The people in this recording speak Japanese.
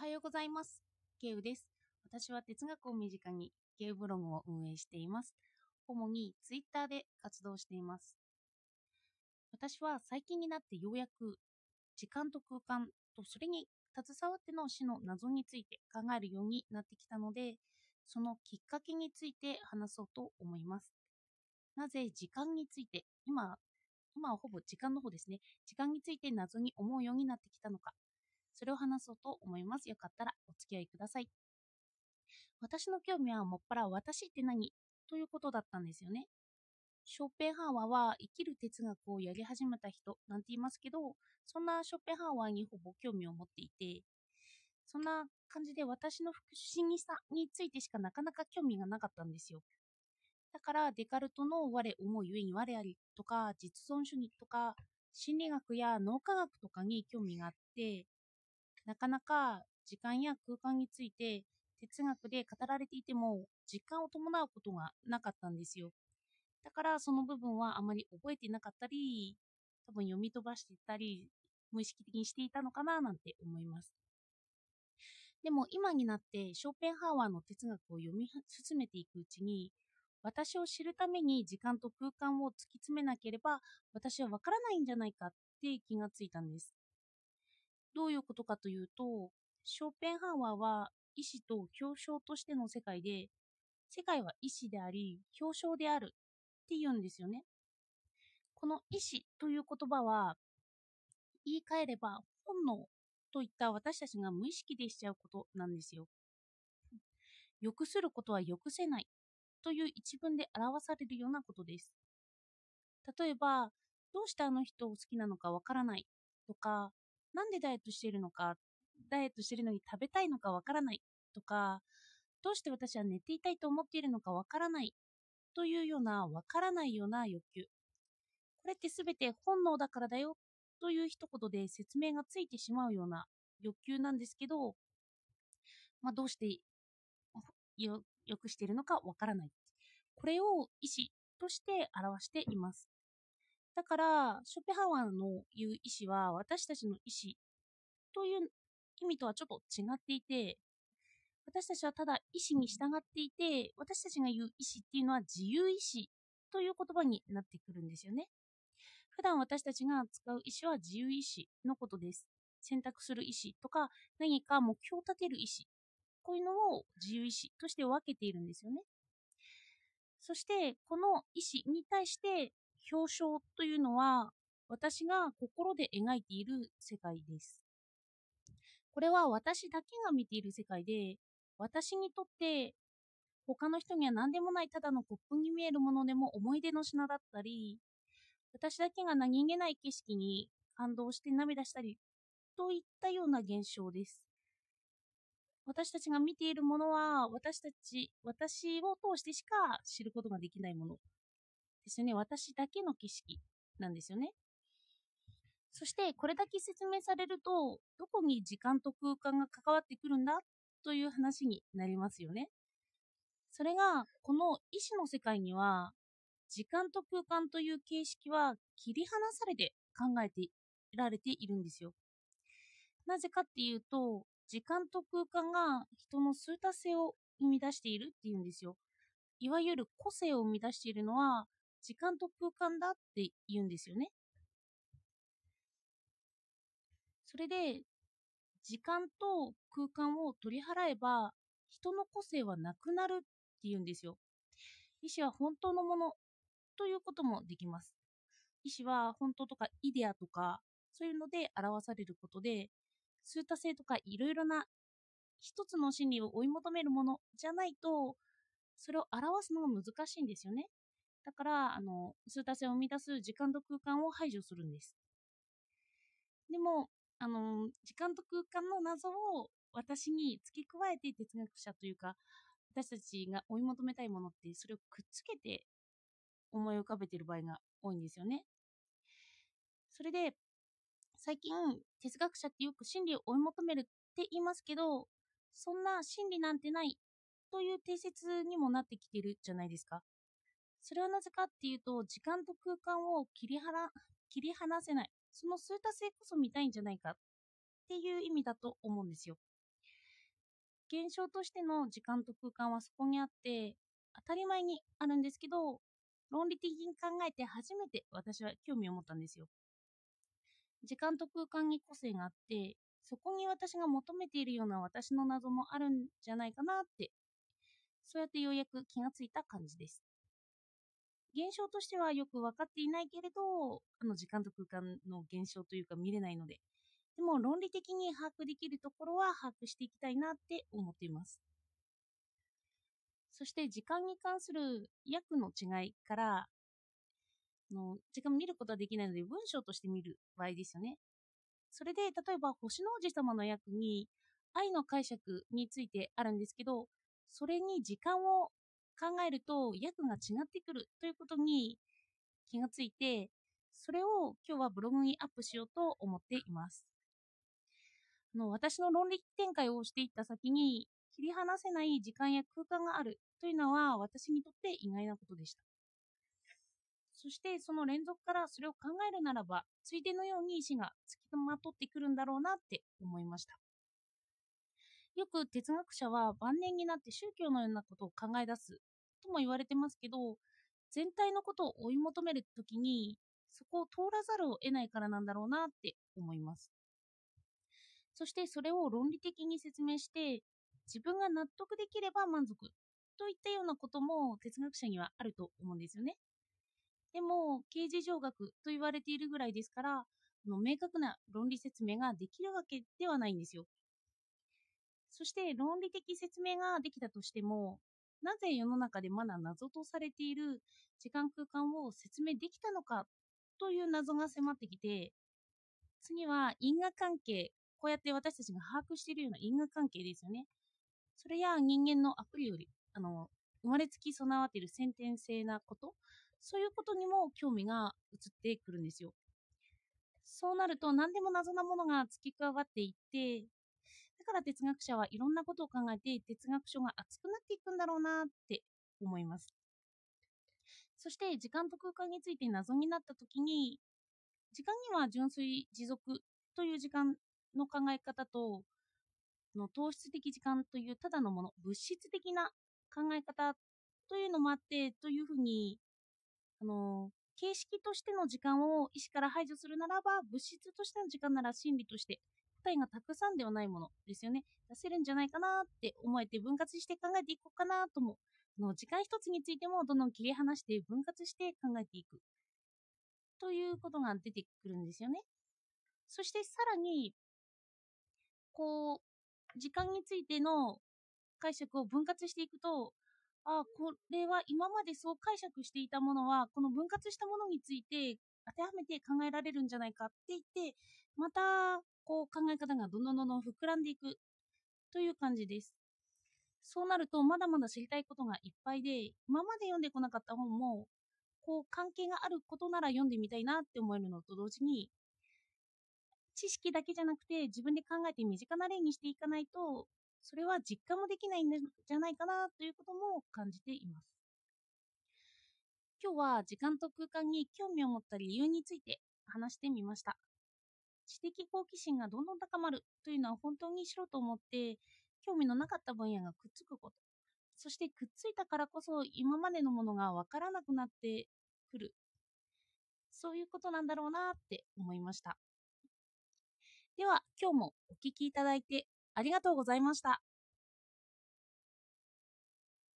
はようございます。ケウです。私は哲学を身近にケウブログを運営しています。主にツイッターで活動しています。私は最近になってようやく時間と空間とそれに携わっての死の謎について考えるようになってきたので、そのきっかけについて話そうと思います。なぜ時間について、今、今はほぼ時間の方ですね。時間について謎に思うようになってきたのか。それを話そうと思います。よかったらお付き合いください。私の興味はもっぱら私って何？ということだったんですよね。ショッペンハーワーは生きる哲学をやり始めた人なんて言いますけど、そんなショッペンハーワーにほぼ興味を持っていて、そんな感じで私の不思議さについてしかなかなか興味がなかったんですよ。だからデカルトの我思うゆえに我ありとか実存主義とか心理学や脳科学とかに興味があって、なかなか時間や空間について哲学で語られていても実感を伴うことがなかったんですよ。だからその部分はあまり覚えてなかったり、多分読み飛ばしていたり、無意識的にしていたのかななんて思います。でも今になってショーペンハーワーの哲学を読み進めていくうちに、私を知るために時間と空間を突き詰めなければ私はわからないんじゃないかって気がついたんです。どういうことかというと、ショーペンハーワーは意志と表彰としての世界で、世界は意志であり、表彰であるって言うんですよね。この意志という言葉は、言い換えれば本能といった私たちが無意識でしちゃうことなんですよ。欲することは欲せないという一文で表されるようなことです。例えば、どうしてあの人を好きなのかわからないとか、なんでダイエットしているのか、ダイエットしているのに食べたいのかわからないとか、どうして私は寝ていたいと思っているのかわからないというようなわからないような欲求。これってすべて本能だからだよという一言で説明がついてしまうような欲求なんですけど、まあ、どうしてよよくしているのかわからない。これを意思として表しています。だから、ショペハワーの言う意思は私たちの意思という意味とはちょっと違っていて、私たちはただ意思に従っていて、私たちが言う意思っていうのは自由意志という言葉になってくるんですよね。普段私たちが使う意思は自由意志のことです。選択する意思とか何か目標を立てる意思。こういうのを自由意志として分けているんですよね。そして、この意思に対して表彰というのは私が心で描いている世界です。これは私だけが見ている世界で、私にとって他の人には何でもないただのコップに見えるものでも思い出の品だったり、私だけが何気ない景色に感動して涙したりといったような現象です。私たちが見ているものは私たち、私を通してしか知ることができないものですよね。私だけの景色なんですよね。そしてこれだけ説明されると、どこに時間と空間が関わってくるんだという話になりますよね。それが、この意志の世界には、時間と空間という形式は切り離されて考えてられているんですよ。なぜかっていうと、時間と空間が人の数多性を生み出しているっていうんですよ。いわゆる個性を生み出しているのは、時間と空間だって言うんですよね。それで、時間と空間を取り払えば、人の個性はなくなるっていうんですよ。意志は本当のものということもできます。意志は本当とかイデアとか、そういうので表されることで、数多性とかいろいろな一つの真理を追い求めるものじゃないと、それを表すのが難しいんですよね。だから、あの、数多性を生み出す時間と空間を排除するんです。でも、あの、時間と空間の謎を私に付け加えて哲学者というか、私たちが追い求めたいものって、それをくっつけて思い浮かべてる場合が多いんですよね。それで、最近、哲学者ってよく真理を追い求めるって言いますけど、そんな真理なんてないという定説にもなってきてるじゃないですか。それはなぜかっていうと、時間と空間を切り離切り離せない。その数多性こそ見たいんじゃないかっていう意味だと思うんですよ。現象としての時間と空間はそこにあって当たり前にあるんですけど論理的に考えて初めて私は興味を持ったんですよ時間と空間に個性があってそこに私が求めているような私の謎もあるんじゃないかなってそうやってようやく気がついた感じです現象としてはよく分かっていないけれどあの時間と空間の現象というか見れないので。でも論理的に把握できるところは把握していきたいなって思っています。そして時間に関する訳の違いからの時間見ることはできないので文章として見る場合ですよね。それで例えば星の王子様の訳に愛の解釈についてあるんですけどそれに時間を考えると訳が違ってくるということに気がついてそれを今日はブログにアップしようと思っています。あの私の論理展開をしていった先に切り離せない時間や空間があるというのは私にとって意外なことでした。そしてその連続からそれを考えるならばついでのように意志がつきまとってくるんだろうなって思いました。よく哲学者は晩年になって宗教のようなことを考え出すとも言われてますけど全体のことを追い求めるときにそこを通らざるを得ないからなんだろうなって思います。そしてそれを論理的に説明して自分が納得できれば満足といったようなことも哲学者にはあると思うんですよね。でも刑事上学と言われているぐらいですからの明確な論理説明ができるわけではないんですよ。そして論理的説明ができたとしてもなぜ世の中でまだ謎とされている時間空間を説明できたのかという謎が迫ってきて次は因果関係こうやって私たちが把握しているような因果関係ですよね。それや人間のアプリよりあの生まれつき備わっている先天性なことそういうことにも興味が移ってくるんですよ。そうなると何でも謎なものが付き加わっていってだから哲学者はいろんなことを考えて哲学書が熱くなっていくんだろうなって思います。そして時間と空間について謎になった時に時間には純粋持続という時間の考え方との糖質的時間というただのもの物質的な考え方というのもあってというふうにあの形式としての時間を意思から排除するならば物質としての時間なら心理として答えがたくさんではないものですよね。出せるんじゃないかなって思えて分割して考えていこうかなともの時間一つについてもどんどん切り離して分割して考えていく。ということが出てくるんですよね。そしてさらにこう時間についての解釈を分割していくとあこれは今までそう解釈していたものはこの分割したものについて当てはめて考えられるんじゃないかって言ってまたこう考え方がどんどんどんどん膨らんでいく。という感じです。そうなるとまだまだ知りたいことがいっぱいで今まで読んでこなかった本もこう関係があることなら読んでみたいなって思えるのと同時に知識だけじゃなくて自分で考えて身近な例にしていかないとそれは実感もできないんじゃないかなということも感じています。今日は時間と空間に興味を持った理由について話してみました。知的好奇心がどんどん高まるというのは本当にしろと思って興味のなかった分野がくっつくこと。そしてくっついたからこそ今までのものが分からなくなってくる。そういうことなんだろうなって思いました。では今日もお聴きいただいてありがとうございました。